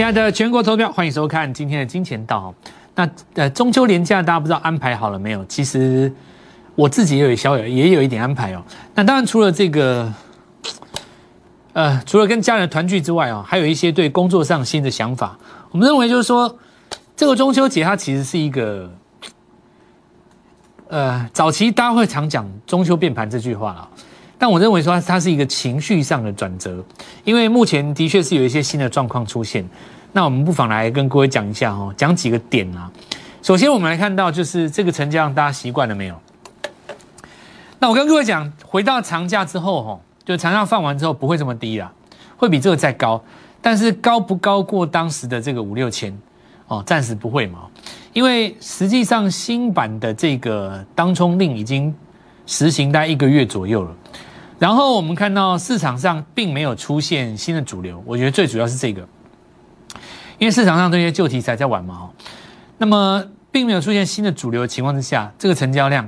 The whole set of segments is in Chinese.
亲爱的全国投票，欢迎收看今天的金钱道。那呃，中秋连假大家不知道安排好了没有？其实我自己也有小有也有一点安排哦。那当然除了这个，呃，除了跟家人团聚之外哦，还有一些对工作上新的想法。我们认为就是说，这个中秋节它其实是一个，呃，早期大家会常讲“中秋变盘”这句话了。但我认为说它是一个情绪上的转折，因为目前的确是有一些新的状况出现。那我们不妨来跟各位讲一下哦，讲几个点啊。首先我们来看到就是这个成交量，大家习惯了没有？那我跟各位讲，回到长假之后哈，就长假放完之后不会这么低啦，会比这个再高。但是高不高过当时的这个五六千哦？暂时不会嘛，因为实际上新版的这个当冲令已经实行大概一个月左右了。然后我们看到市场上并没有出现新的主流，我觉得最主要是这个，因为市场上这些旧题材在玩嘛，那么并没有出现新的主流情况之下，这个成交量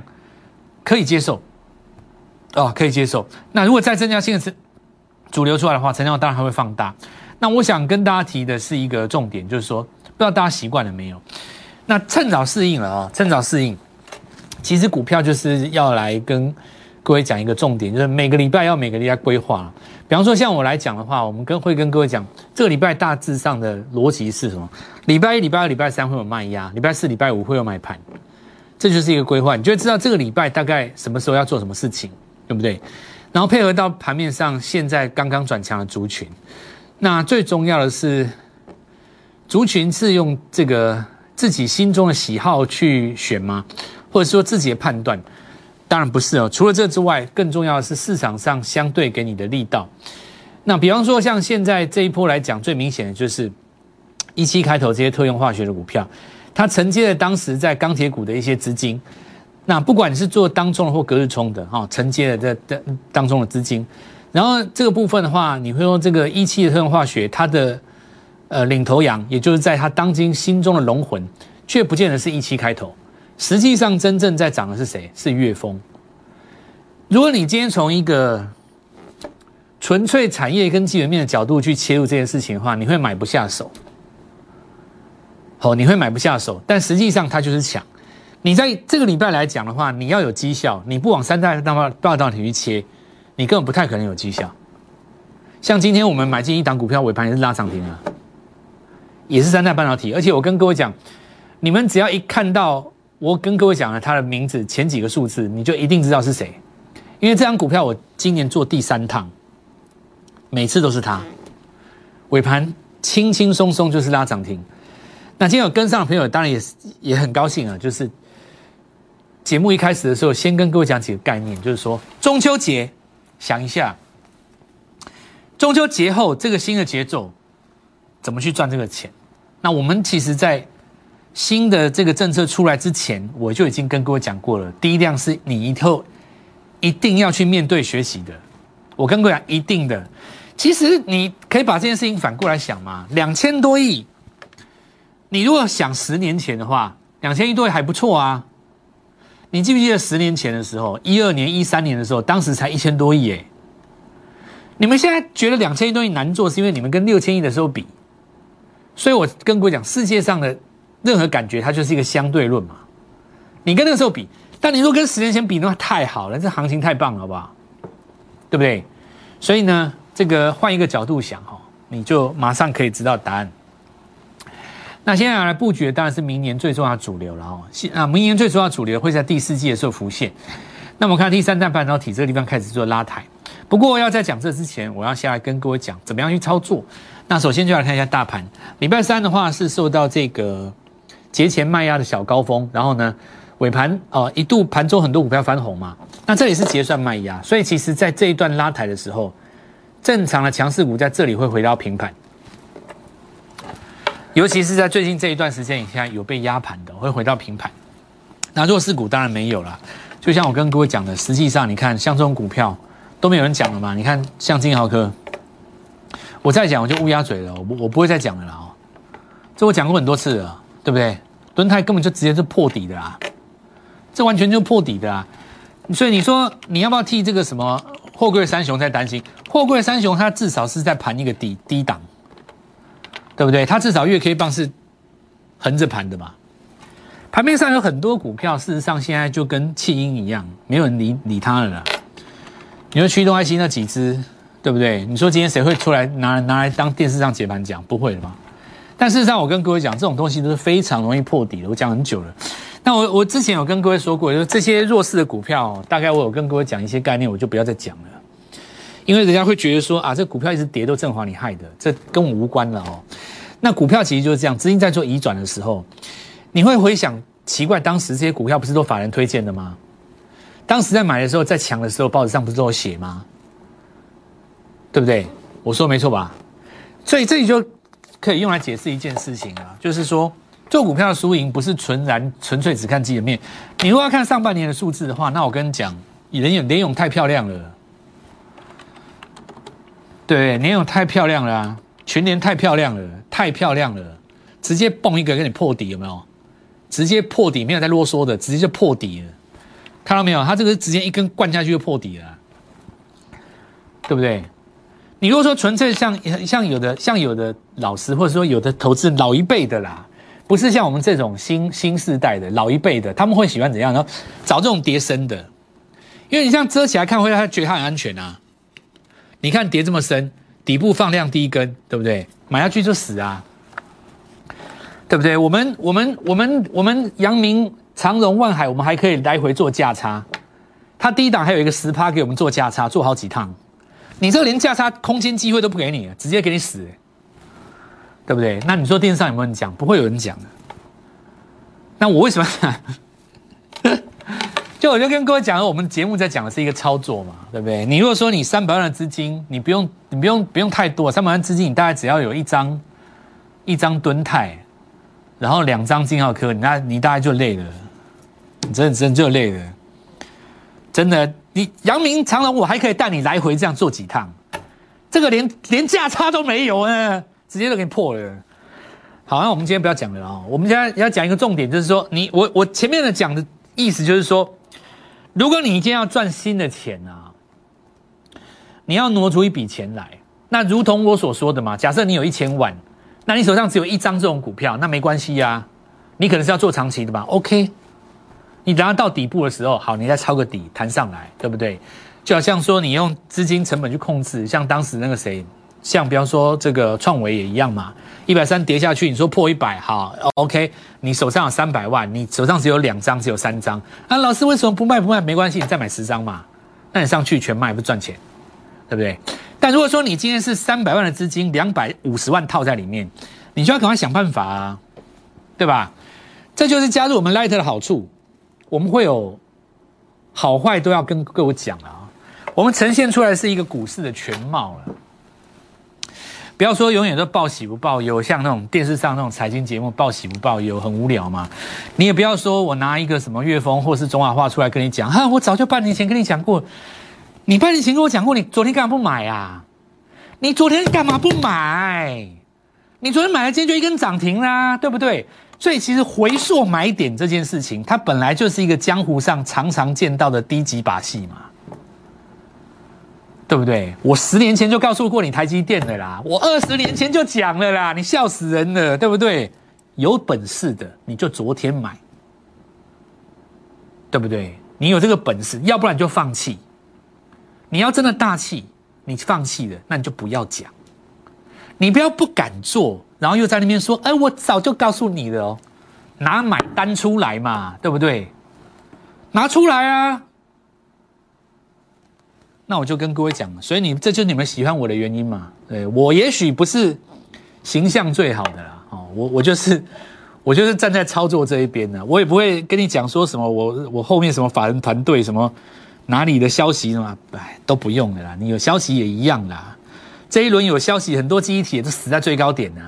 可以接受，哦，可以接受。那如果再增加新的主主流出来的话，成交量当然还会放大。那我想跟大家提的是一个重点，就是说，不知道大家习惯了没有？那趁早适应了啊，趁早适应。其实股票就是要来跟。各位讲一个重点，就是每个礼拜要每个礼拜规划。比方说，像我来讲的话，我们跟会跟各位讲，这个礼拜大致上的逻辑是什么？礼拜一、礼拜二、礼拜三会有卖压，礼拜四、礼拜五会有买盘，这就是一个规划。你就会知道这个礼拜大概什么时候要做什么事情，对不对？然后配合到盘面上现在刚刚转强的族群，那最重要的是，族群是用这个自己心中的喜好去选吗？或者说自己的判断？当然不是哦，除了这之外，更重要的是市场上相对给你的力道。那比方说，像现在这一波来讲，最明显的就是一期开头这些特用化学的股票，它承接了当时在钢铁股的一些资金。那不管你是做当中的或隔日冲的哈，承接了这当当中的资金。然后这个部分的话，你会说这个一期的特用化学，它的呃领头羊，也就是在它当今心中的龙魂，却不见得是一期开头。实际上，真正在涨的是谁？是岳峰。如果你今天从一个纯粹产业跟基本面的角度去切入这件事情的话，你会买不下手。好，你会买不下手。但实际上，它就是抢。你在这个礼拜来讲的话，你要有绩效，你不往三大大大道体去切，你根本不太可能有绩效。像今天我们买进一档股票，尾盘也是拉涨停啊，也是三大半导体。而且我跟各位讲，你们只要一看到。我跟各位讲了他的名字前几个数字，你就一定知道是谁，因为这张股票我今年做第三趟，每次都是它，尾盘轻轻松松就是拉涨停。那今天有跟上的朋友当然也是也很高兴啊，就是节目一开始的时候先跟各位讲几个概念，就是说中秋节想一下，中秋节后这个新的节奏怎么去赚这个钱？那我们其实，在新的这个政策出来之前，我就已经跟各位讲过了。第一辆是你以后一定要去面对学习的。我跟各位讲，一定的。其实你可以把这件事情反过来想嘛，两千多亿，你如果想十年前的话，两千亿多亿还不错啊。你记不记得十年前的时候，一二年、一三年的时候，当时才一千多亿哎。你们现在觉得两千亿多亿难做，是因为你们跟六千亿的时候比。所以我跟各位讲，世界上的。任何感觉，它就是一个相对论嘛。你跟那个时候比，但你如果跟十年前比，那太好了，这行情太棒了，好不好？对不对？所以呢，这个换一个角度想哈，你就马上可以知道答案。那现在来布局，当然是明年最重要的主流了哦。啊，明年最重要的主流会在第四季的时候浮现。那我们看第三代半导体这个地方开始做拉抬。不过要在讲这之前，我要先来跟各位讲怎么样去操作。那首先就来看一下大盘，礼拜三的话是受到这个。节前卖压的小高峰，然后呢，尾盘哦一度盘中很多股票翻红嘛，那这里是结算卖压，所以其实在这一段拉抬的时候，正常的强势股在这里会回到平盘，尤其是在最近这一段时间，以下有被压盘的会回到平盘，那弱势股当然没有了，就像我跟各位讲的，实际上你看像这种股票都没有人讲了嘛，你看像金豪科，我再讲我就乌鸦嘴了，我我不会再讲了啦哦，这我讲过很多次了。对不对？敦泰根本就直接是破底的啦，这完全就破底的啦。所以你说你要不要替这个什么货柜三雄在担心？货柜三雄它至少是在盘一个底低档，对不对？它至少月 K 棒是横着盘的嘛。盘面上有很多股票，事实上现在就跟弃婴一样，没有人理理它了啦。你说驱动 IC 那几只，对不对？你说今天谁会出来拿拿来当电视上解盘讲？不会的吧？但事实上，我跟各位讲，这种东西都是非常容易破底的。我讲很久了。那我我之前有跟各位说过，就是这些弱势的股票，大概我有跟各位讲一些概念，我就不要再讲了。因为人家会觉得说啊，这股票一直跌都正华你害的，这跟我无关了哦。那股票其实就是这样，资金在做移转的时候，你会回想奇怪，当时这些股票不是都法人推荐的吗？当时在买的时候，在抢的时候，报纸上不是都有写吗？对不对？我说没错吧？所以这里就可以用来解释一件事情啊，就是说做股票的输赢不是纯然纯粹只看基本面。你如果要看上半年的数字的话，那我跟你讲，联勇联勇太漂亮了。对，年勇太漂亮了，全年太漂亮了，太漂亮了，直接蹦一个给你破底，有没有？直接破底，没有再啰嗦的，直接就破底了，看到没有？他这个直接一根灌下去就破底了，对不对？你如果说纯粹像像有的像有的老师或者说有的投资老一辈的啦，不是像我们这种新新世代的老一辈的，他们会喜欢怎样？然后找这种叠深的，因为你像遮起来看，会让他觉得他很安全啊。你看叠这么深，底部放量第一根，对不对？买下去就死啊，对不对？我们我们我们我们阳明长荣万海，我们还可以来回做价差，它低档还有一个十趴给我们做价差，做好几趟。你这连价差空间机会都不给你，直接给你死，对不对？那你说电视上有没有人讲？不会有人讲的。那我为什么？就我就跟各位讲了，我们节目在讲的是一个操作嘛，对不对？你如果说你三百万的资金，你不用你不用不用太多，三百万资金你大概只要有一张一张吨泰，然后两张金浩科，你那你大概就累了，你真的真的就累了，真的。你阳明长隆，我还可以带你来回这样做几趟，这个连连价差都没有啊，直接就给你破了。好，那我们今天不要讲了啊，我们现在要讲一个重点，就是说你我我前面的讲的意思就是说。如果你今天要赚新的钱啊，你要挪出一笔钱来，那如同我所说的嘛，假设你有一千万，那你手上只有一张这种股票，那没关系呀，你可能是要做长期的吧？OK，你等下到底部的时候，好，你再抄个底弹上来，对不对？就好像说你用资金成本去控制，像当时那个谁。像比方说这个创维也一样嘛，一百三跌下去，你说破一百，好，OK，你手上有三百万，你手上只有两张，只有三张，啊，老师为什么不卖不卖？没关系，你再买十张嘛，那你上去全卖不赚钱，对不对？但如果说你今天是三百万的资金，两百五十万套在里面，你就要赶快想办法啊，对吧？这就是加入我们 Light 的好处，我们会有好坏都要跟各位讲啊，我们呈现出来是一个股市的全貌了。不要说永远都报喜不报忧，像那种电视上那种财经节目报喜不报忧，很无聊嘛。你也不要说我拿一个什么岳峰或是中华话出来跟你讲，哈，我早就半年前跟你讲过，你半年前跟我讲过，你昨天干嘛不买啊？你昨天干嘛不买？你昨天买了，今天就一根涨停啦，对不对？所以其实回溯买点这件事情，它本来就是一个江湖上常常见到的低级把戏嘛。对不对？我十年前就告诉过你台积电的啦，我二十年前就讲了啦，你笑死人了，对不对？有本事的你就昨天买，对不对？你有这个本事，要不然就放弃。你要真的大气，你放弃了，那你就不要讲。你不要不敢做，然后又在那边说，哎，我早就告诉你了哦，拿买单出来嘛，对不对？拿出来啊！那我就跟各位讲，所以你这就是你们喜欢我的原因嘛？对我也许不是形象最好的啦，哦，我我就是我就是站在操作这一边的，我也不会跟你讲说什么我我后面什么法人团队什么哪里的消息什么，哎都不用的啦，你有消息也一样啦。这一轮有消息，很多记忆体都死在最高点呢。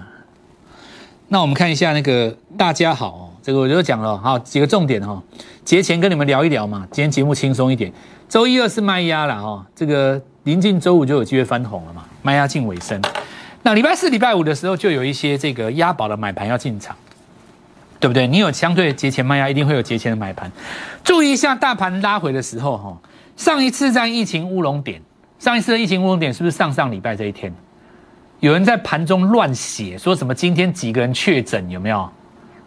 那我们看一下那个大家好，这个我就讲了好几个重点哈，节前跟你们聊一聊嘛，今天节目轻松一点。周一、二是卖压了哈，这个临近周五就有机会翻红了嘛，卖压近尾声。那礼拜四、礼拜五的时候就有一些这个押宝的买盘要进场，对不对？你有相对节前卖压，一定会有节前的买盘。注意一下大盘拉回的时候哈，上一次在疫情乌龙点，上一次的疫情乌龙点是不是上上礼拜这一天？有人在盘中乱写，说什么今天几个人确诊，有没有？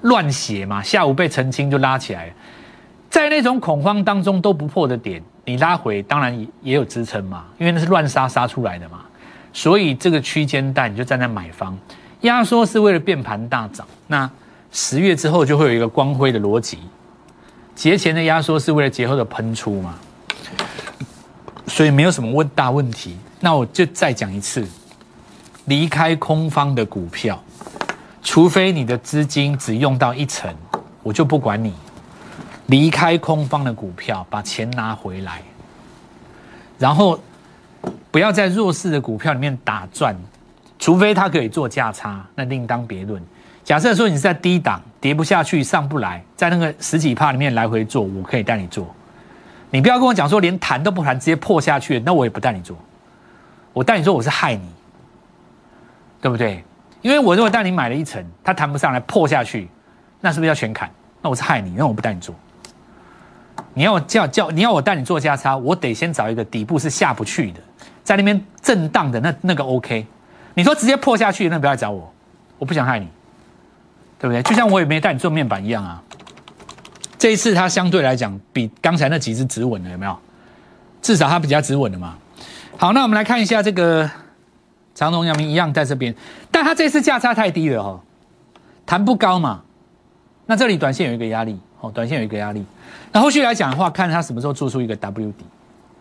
乱写嘛，下午被澄清就拉起来，在那种恐慌当中都不破的点，你拉回当然也也有支撑嘛，因为那是乱杀杀出来的嘛，所以这个区间带你就站在买方，压缩是为了变盘大涨，那十月之后就会有一个光辉的逻辑，节前的压缩是为了节后的喷出嘛，所以没有什么问大问题，那我就再讲一次，离开空方的股票。除非你的资金只用到一成，我就不管你。离开空方的股票，把钱拿回来，然后不要在弱势的股票里面打转。除非它可以做价差，那另当别论。假设说你是在低档跌不下去、上不来，在那个十几帕里面来回做，我可以带你做。你不要跟我讲说连弹都不弹，直接破下去，那我也不带你做。我带你做，我是害你，对不对？因为我如果带你买了一层，它弹不上来破下去，那是不是要全砍？那我是害你，那我不带你做。你要叫叫你要我带你做价差，我得先找一个底部是下不去的，在那边震荡的那那个 OK。你说直接破下去，那不要找我，我不想害你，对不对？就像我也没带你做面板一样啊。这一次它相对来讲比刚才那几只止稳了，有没有？至少它比较止稳的嘛。好，那我们来看一下这个。长隆、阳明一样在这边，但它这次价差太低了哈，弹不高嘛。那这里短线有一个压力哦，短线有一个压力。那后续来讲的话，看它什么时候做出一个 W 底，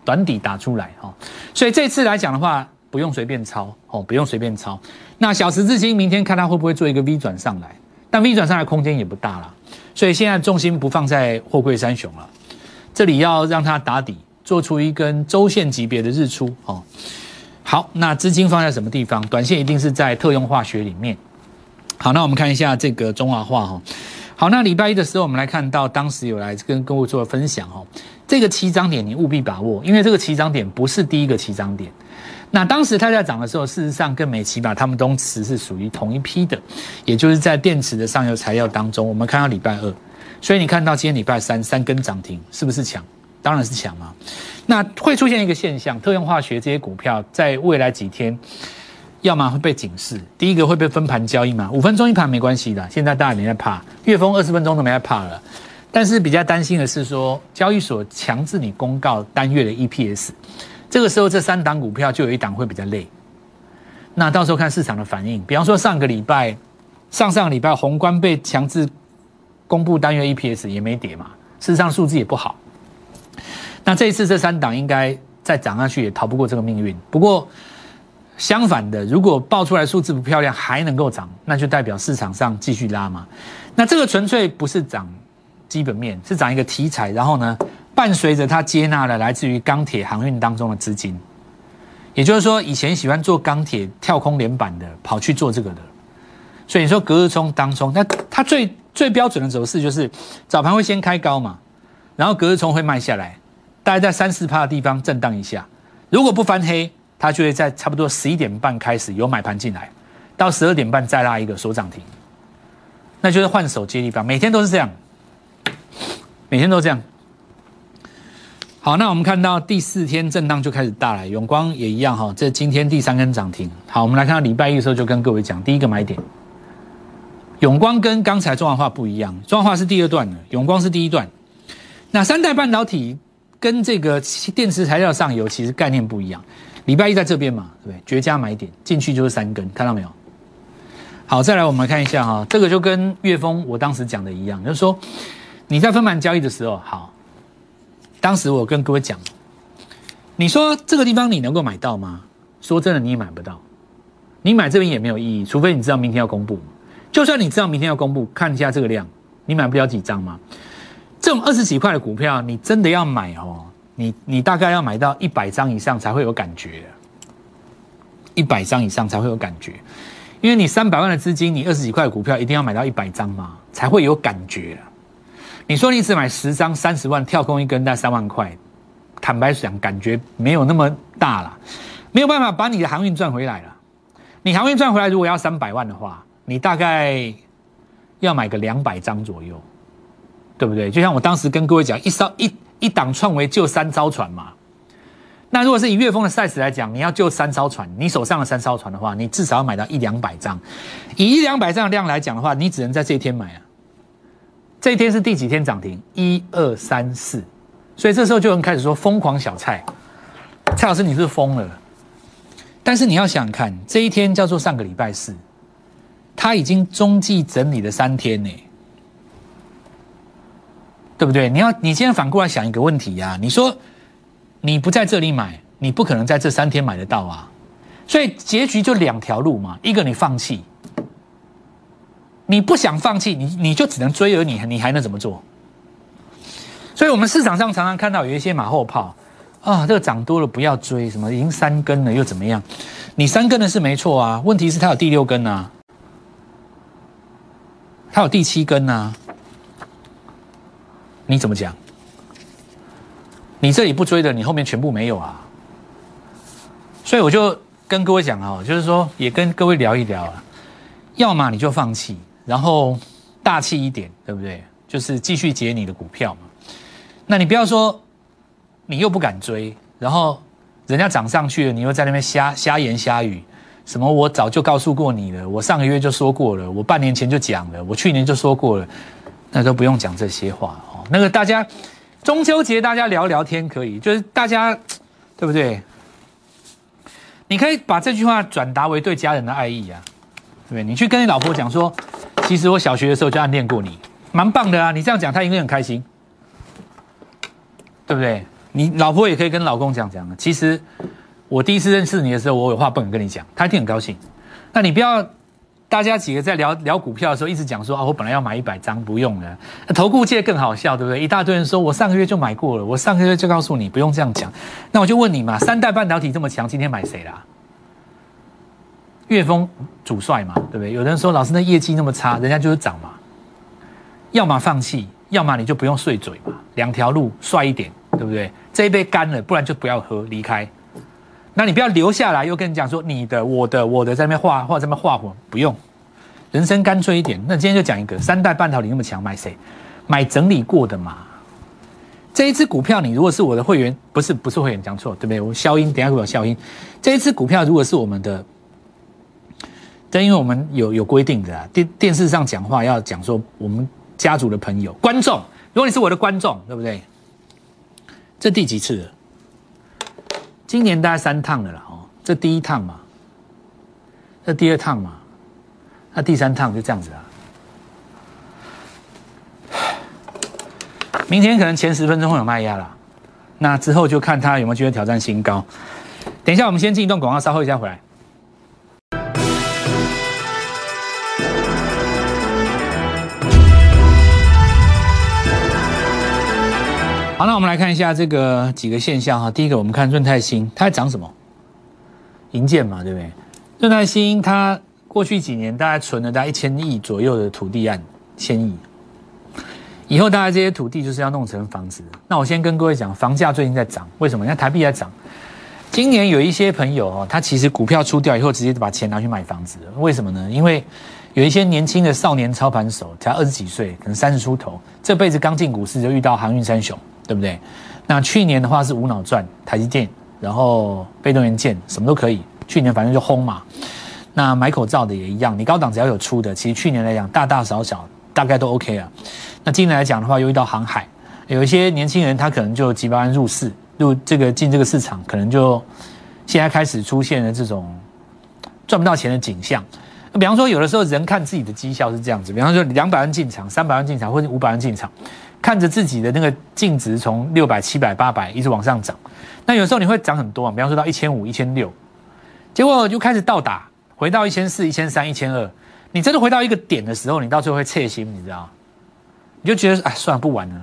短底打出来哈。所以这次来讲的话，不用随便抄哦，不用随便抄。那小十字星明天看它会不会做一个 V 转上来，但 V 转上来空间也不大了，所以现在重心不放在货柜三雄了，这里要让它打底，做出一根周线级别的日出哦。好，那资金放在什么地方？短线一定是在特用化学里面。好，那我们看一下这个中华化哈。好，那礼拜一的时候，我们来看到当时有来跟各位做分享哦。这个起涨点你务必把握，因为这个起涨点不是第一个起涨点。那当时它在涨的时候，事实上跟美奇吧，他们东池是属于同一批的，也就是在电池的上游材料当中。我们看到礼拜二，所以你看到今天礼拜三三根涨停，是不是强？当然是强嘛。那会出现一个现象，特用化学这些股票在未来几天，要么会被警示，第一个会被分盘交易嘛，五分钟一盘没关系的，现在大家没在怕，月峰二十分钟都没在怕了。但是比较担心的是说，交易所强制你公告单月的 EPS，这个时候这三档股票就有一档会比较累。那到时候看市场的反应，比方说上个礼拜、上上个礼拜宏观被强制公布单月 EPS 也没跌嘛，事实上数字也不好。那这一次这三档应该再涨上去也逃不过这个命运。不过相反的，如果爆出来数字不漂亮还能够涨，那就代表市场上继续拉嘛。那这个纯粹不是涨基本面，是涨一个题材。然后呢，伴随着它接纳了来自于钢铁航运当中的资金，也就是说，以前喜欢做钢铁跳空连板的，跑去做这个的。所以你说隔日冲当冲，那它最最标准的走势就是早盘会先开高嘛，然后隔日冲会卖下来。大概在三四趴的地方震荡一下，如果不翻黑，它就会在差不多十一点半开始有买盘进来，到十二点半再拉一个锁涨停，那就是换手接力棒，每天都是这样，每天都这样。好，那我们看到第四天震荡就开始大了，永光也一样哈，这今天第三根涨停。好，我们来看到礼拜一的时候就跟各位讲，第一个买点，永光跟刚才中华化不一样，中华化是第二段的，永光是第一段。那三代半导体。跟这个电池材料上游其实概念不一样。礼拜一在这边嘛，对不对？绝佳买点，进去就是三根，看到没有？好，再来我们看一下哈，这个就跟岳峰我当时讲的一样，就是说你在分盘交易的时候，好，当时我跟各位讲，你说这个地方你能够买到吗？说真的，你也买不到，你买这边也没有意义，除非你知道明天要公布。就算你知道明天要公布，看一下这个量，你买不了几张吗？这种二十几块的股票，你真的要买哦？你你大概要买到一百张以上才会有感觉，一百张以上才会有感觉，因为你三百万的资金，你二十几块的股票一定要买到一百张嘛，才会有感觉。你说你只买十张，三十万跳空一根，那三万块，坦白讲，感觉没有那么大了，没有办法把你的航运赚回来了。你航运赚回来，如果要三百万的话，你大概要买个两百张左右。对不对？就像我当时跟各位讲，一艘一一档创维就三艘船嘛，那如果是以月峰的 size 来讲，你要救三艘船，你手上的三艘船的话，你至少要买到一两百张。以一两百张的量来讲的话，你只能在这一天买啊。这一天是第几天涨停？一二三四，所以这时候就能开始说疯狂小菜。蔡老师，你是疯了。但是你要想看，这一天叫做上个礼拜四，它已经中继整理了三天呢，对不对？你要你现在反过来想一个问题呀，你说你不在这里买，你不可能在这三天买得到啊。所以结局就两条路嘛，一个你放弃。你不想放弃，你你就只能追，而你你还能怎么做？所以，我们市场上常常看到有一些马后炮啊，这个涨多了不要追，什么已经三根了又怎么样？你三根的是没错啊，问题是它有第六根啊，它有第七根啊，你怎么讲？你这里不追的，你后面全部没有啊。所以我就跟各位讲啊，就是说也跟各位聊一聊啊，要么你就放弃。然后大气一点，对不对？就是继续接你的股票嘛。那你不要说你又不敢追，然后人家涨上去了，你又在那边瞎瞎言瞎语，什么我早就告诉过你了，我上个月就说过了，我半年前就讲了，我去年就说过了，那都不用讲这些话。那个大家中秋节大家聊聊天可以，就是大家 对不对？你可以把这句话转达为对家人的爱意啊，对不对？你去跟你老婆讲说。其实我小学的时候就暗恋过你，蛮棒的啊！你这样讲，他应该很开心，对不对？你老婆也可以跟老公讲讲。其实我第一次认识你的时候，我有话不敢跟你讲，他一定很高兴。那你不要大家几个在聊聊股票的时候，一直讲说啊，我本来要买一百张，不用了。投顾界更好笑，对不对？一大堆人说我上个月就买过了，我上个月就告诉你不用这样讲。那我就问你嘛，三代半导体这么强，今天买谁啦？岳峰主帅嘛，对不对？有人说老师那业绩那么差，人家就是涨嘛。要么放弃，要么你就不用碎嘴嘛。两条路，帅一点，对不对？这一杯干了，不然就不要喝，离开。那你不要留下来，又跟你讲说你的、我的、我的在那边画画，在那边画火，不用。人生干脆一点。那今天就讲一个三代半导体那么强，买谁？买整理过的嘛。这一支股票，你如果是我的会员，不是不是会员讲错，对不对？我消音，等下会有消音。这一支股票如果是我们的。但因为我们有有规定的啊，电电视上讲话要讲说我们家族的朋友观众，如果你是我的观众，对不对？这第几次了？今年大概三趟了啦，哦，这第一趟嘛，这第二趟嘛，那第三趟就这样子啊。明天可能前十分钟会有卖压啦，那之后就看他有没有机会挑战新高。等一下，我们先进一段广告，稍后一下回来。好，那我们来看一下这个几个现象哈。第一个，我们看润泰新，它在涨什么？银建嘛，对不对？润泰新它过去几年大概存了大概一千亿左右的土地案，千亿。以后大概这些土地就是要弄成房子。那我先跟各位讲，房价最近在涨，为什么？因为台币在涨。今年有一些朋友哦，他其实股票出掉以后，直接把钱拿去买房子，为什么呢？因为有一些年轻的少年操盘手，才二十几岁，可能三十出头，这辈子刚进股市就遇到航运三雄。对不对？那去年的话是无脑赚台积电，然后被动元件什么都可以。去年反正就轰嘛。那买口罩的也一样，你高档只要有出的，其实去年来讲大大小小大概都 OK 啊。那今年来讲的话，又遇到航海，有一些年轻人他可能就几百万入市，入这个进这个市场，可能就现在开始出现了这种赚不到钱的景象。那比方说，有的时候人看自己的绩效是这样子，比方说两百万进场，三百万进场，或者五百万进场。看着自己的那个净值从六百、七百、八百一直往上涨，那有时候你会涨很多啊，比方说到一千五、一千六，结果就开始倒打，回到一千四、一千三、一千二，你真的回到一个点的时候，你到最后会切心，你知道？你就觉得哎，算了，不玩了，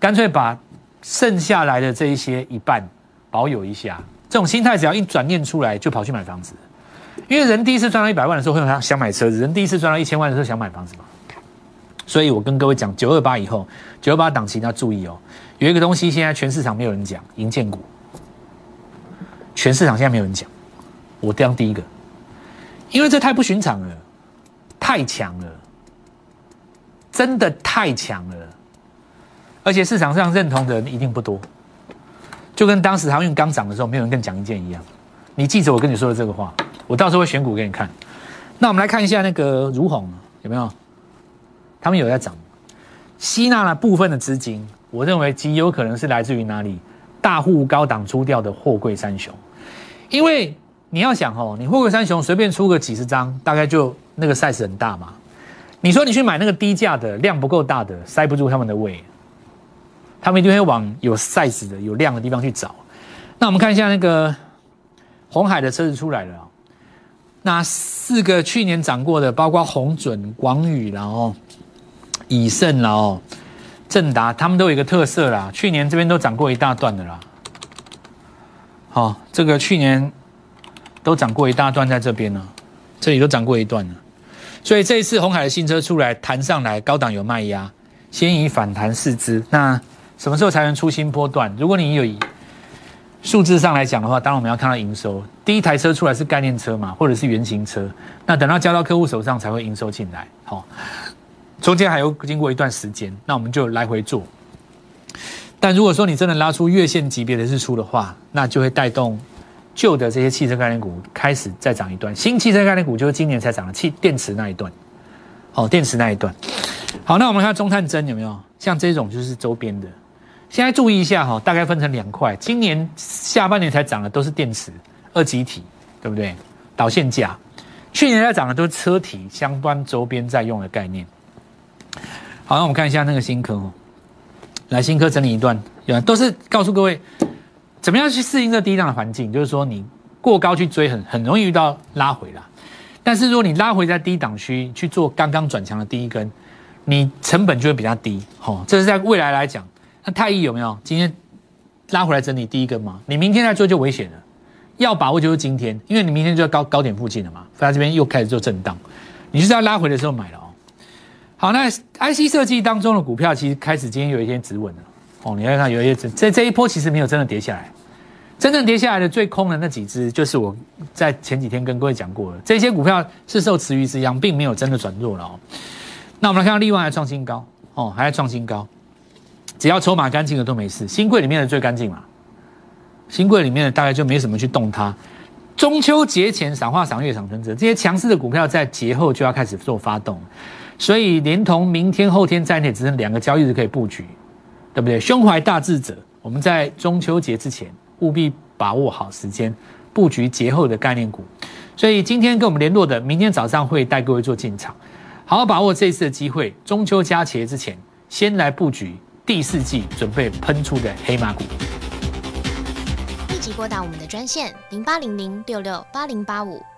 干脆把剩下来的这一些一半保有一下。这种心态只要一转念出来，就跑去买房子，因为人第一次赚到一百万的时候会想想买车子，人第一次赚到一千万的时候想买房子嘛。所以我跟各位讲，九二八以后，九二八档期要注意哦。有一个东西现在全市场没有人讲，银建股，全市场现在没有人讲，我当第一个，因为这太不寻常了，太强了，真的太强了，而且市场上认同的人一定不多。就跟当时航运刚涨的时候，没有人跟讲一件一样。你记着我跟你说的这个话，我到时候会选股给你看。那我们来看一下那个如虹有没有？他们有在涨，吸纳了部分的资金，我认为极有可能是来自于哪里？大户高档出掉的货柜三雄，因为你要想哦，你货柜三雄随便出个几十张，大概就那个 size 很大嘛。你说你去买那个低价的量不够大的，塞不住他们的胃，他们一定会往有 size 的、有量的地方去找。那我们看一下那个红海的车子出来了，那四个去年涨过的，包括红准、广宇，然后以盛，然后正达，他们都有一个特色啦，去年这边都涨过一大段的啦。好，这个去年都涨过一大段在这边呢，这里都涨过一段了。所以这一次红海的新车出来弹上来，高档有卖压，先以反弹试之。那什么时候才能出新波段？如果你有数字上来讲的话，当然我们要看到营收。第一台车出来是概念车嘛，或者是原型车，那等到交到客户手上才会营收进来。好，中间还有经过一段时间，那我们就来回做。但如果说你真的拉出月线级别的日出的话，那就会带动。旧的这些汽车概念股开始再涨一段，新汽车概念股就是今年才涨的汽电池那一段，好，电池那一段。好，那我们看中探针有没有？像这种就是周边的。现在注意一下哈，大概分成两块，今年下半年才涨的都是电池、二级体，对不对？导线架。去年在涨的都是车体相关周边在用的概念。好，那我们看一下那个新科哦，来新科整理一段，有都是告诉各位。怎么样去适应这低档的环境？就是说，你过高去追，很很容易遇到拉回啦。但是如果你拉回在低档区去做刚刚转强的第一根，你成本就会比较低。哦，这是在未来来讲。那太易有没有？今天拉回来整理第一根嘛？你明天再做就危险了。要把握就是今天，因为你明天就要高高点附近了嘛。在这边又开始做震荡，你就是要拉回的时候买了。好，那 IC 设计当中的股票其实开始今天有一天止稳了。哦，你要看有一些这这一波其实没有真的跌下来。真正跌下来的最空的那几只，就是我在前几天跟各位讲过了。这些股票是受池鱼之殃，并没有真的转弱了哦。那我们来看到利旺还创新高哦，还在创新高。只要筹码干净的都没事。新贵里面的最干净嘛，新贵里面的大概就没什么去动它。中秋节前赏化赏月赏春者这些强势的股票在节后就要开始做发动，所以连同明天后天在内，只剩两个交易日可以布局，对不对？胸怀大志者，我们在中秋节之前。务必把握好时间，布局节后的概念股。所以今天跟我们联络的，明天早上会带各位做进场，好好把握这次的机会。中秋佳节之前，先来布局第四季准备喷出的黑马股。立即拨打我们的专线零八零零六六八零八五